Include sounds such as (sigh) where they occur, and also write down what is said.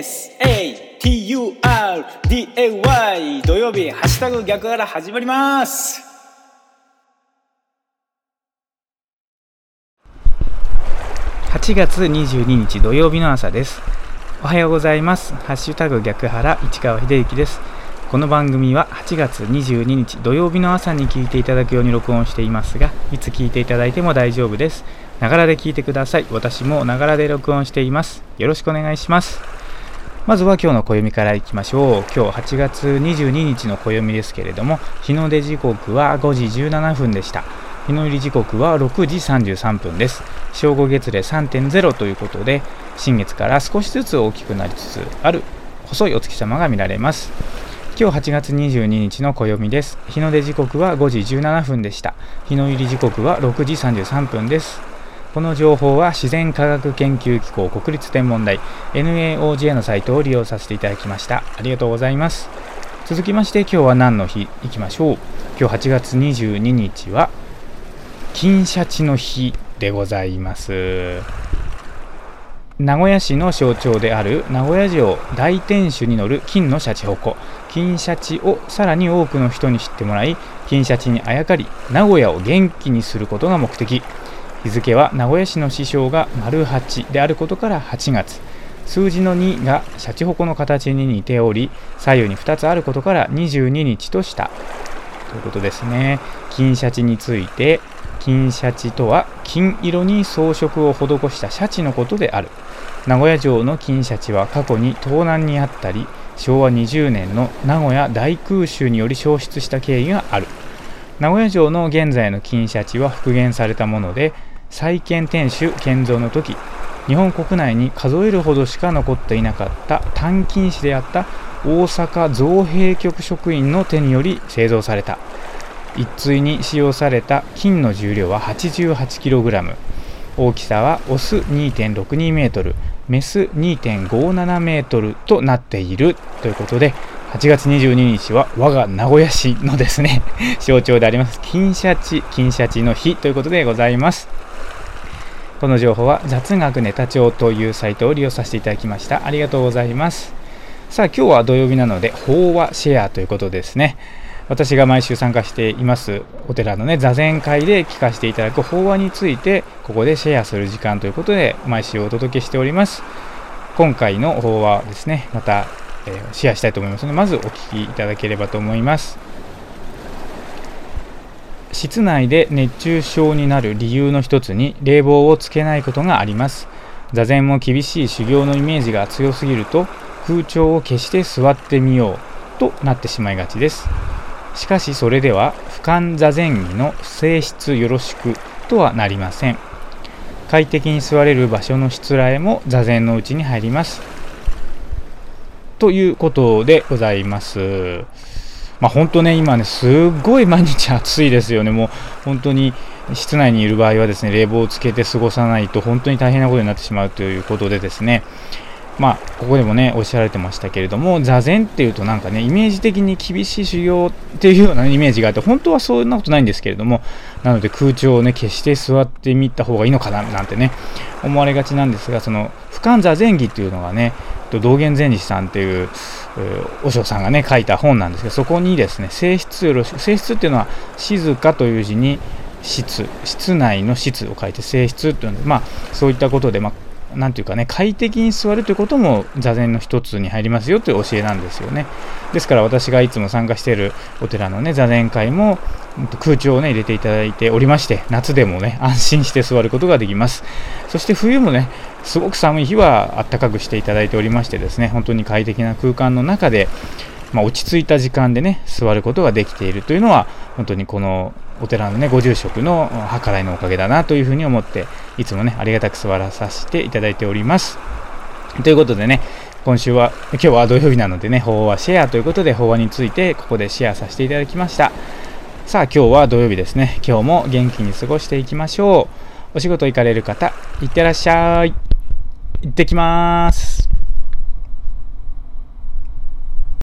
SATURDAY 土曜日ハッシュタグ逆から始まります。8月22日土曜日の朝です。おはようございます。ハッシュタグ逆原市川秀幸です。この番組は8月22日土曜日の朝に聞いていただくように録音していますがいつ聞いていただいても大丈夫です。ながらで聞いてください。私もながらで録音しています。よろしくお願いします。まずは今日の暦からいきましょう。今日8月22日の暦ですけれども日の出時刻は5時17分でした。日の入り時刻は6時33分です。正午月齢3.0ということで新月から少しずつ大きくなりつつある細いお月様が見られます。今日8月22日の暦です。日の出時刻は5時17分でした。日の入り時刻は6時33分です。この情報は自然科学研究機構国立天文台 NAOJ のサイトを利用させていただきました。ありがとうございます。続きまして今日は何の日いきましょう。今日8月22日は金シャチの日でございます。名古屋市の象徴である名古屋城大天守に乗る金のシャチホコ。金シャチをさらに多くの人に知ってもらい金シャチにあやかり名古屋を元気にすることが目的。日付は名古屋市の師匠が丸8であることから8月。数字の2がシャチホコの形に似ており左右に2つあることから22日とした。ということですね。金シャチについて金シャチとは金色に装飾を施したシャチのことである。名古屋城の金シャチは過去に盗難にあったり昭和20年の名古屋大空襲により消失した経緯がある。名古屋城の現在の金シャチは復元されたもので再建天守建造の時日本国内に数えるほどしか残っていなかった単金紙であった大阪造幣局職員の手により製造された。一対に使用された金の重量は 88kg 大きさはオス 2.62m メス2.57メートルとなっているということで8月22日は我が名古屋市のですね (laughs) 象徴であります。金シャチ金シャチの日ということでございます。この情報は雑学ネタ帳というサイトを利用させていただきました。ありがとうございます。さあ今日は土曜日なので法話シェアということですね。私が毎週参加していますお寺のね座禅会で聞かせていただく法話についてここでシェアする時間ということで毎週お届けしております。今回の法話ですねまた、えー、シェアしたいと思います。のでまずお聞きいただければと思います。室内で熱中症になる理由の一つに冷房をつけないことがあります。座禅も厳しい修行のイメージが強すぎると空調を消して座ってみようとなってしまいがちです。しかしそれでは俯瞰座禅儀の性質よろしくとはなりません。快適に座れる場所のしつらえも座禅のうちに入ります。ということでございます。まあ、本当ね、今ね、すごい毎日暑いですよね、もう本当に室内にいる場合はですね冷房をつけて過ごさないと本当に大変なことになってしまうということでですね、まあ、ここでもね、おっしゃられてましたけれども、座禅っていうとなんかね、イメージ的に厳しい修行っていうようなイメージがあって、本当はそんなことないんですけれども、なので空調をね、消して座ってみた方がいいのかななんてね、思われがちなんですが、その、俯瞰座禅儀っていうのがね、と道元禅師さんっていう、和尚さんがね、書いた本なんですけど、そこにですね、性質よろしく、性質っていうのは、静かという字に、室、室内の室を書いて性質っていうので、まあ、そういったことで、まあ、なんていうかね、快適に座るということも座禅の一つに入りますよという教えなんですよね。ですから私がいつも参加しているお寺のね、座禅会も空調をね、入れていただいておりまして、夏でもね、安心して座ることができます。そして冬もね、すごく寒い日はあったかくしていただいておりましてですね、本当に快適な空間の中で、まあ、落ち着いた時間でね、座ることができているというのは、本当にこのお寺のね、ご住職の計らいのおかげだなというふうに思って、いつもね、ありがたく座らさせていただいております。ということでね、今週は、今日は土曜日なのでね、法話シェアということで、法話についてここでシェアさせていただきました。さあ、今日は土曜日ですね。今日も元気に過ごしていきましょう。お仕事行かれる方、いってらっしゃい。行ってきます。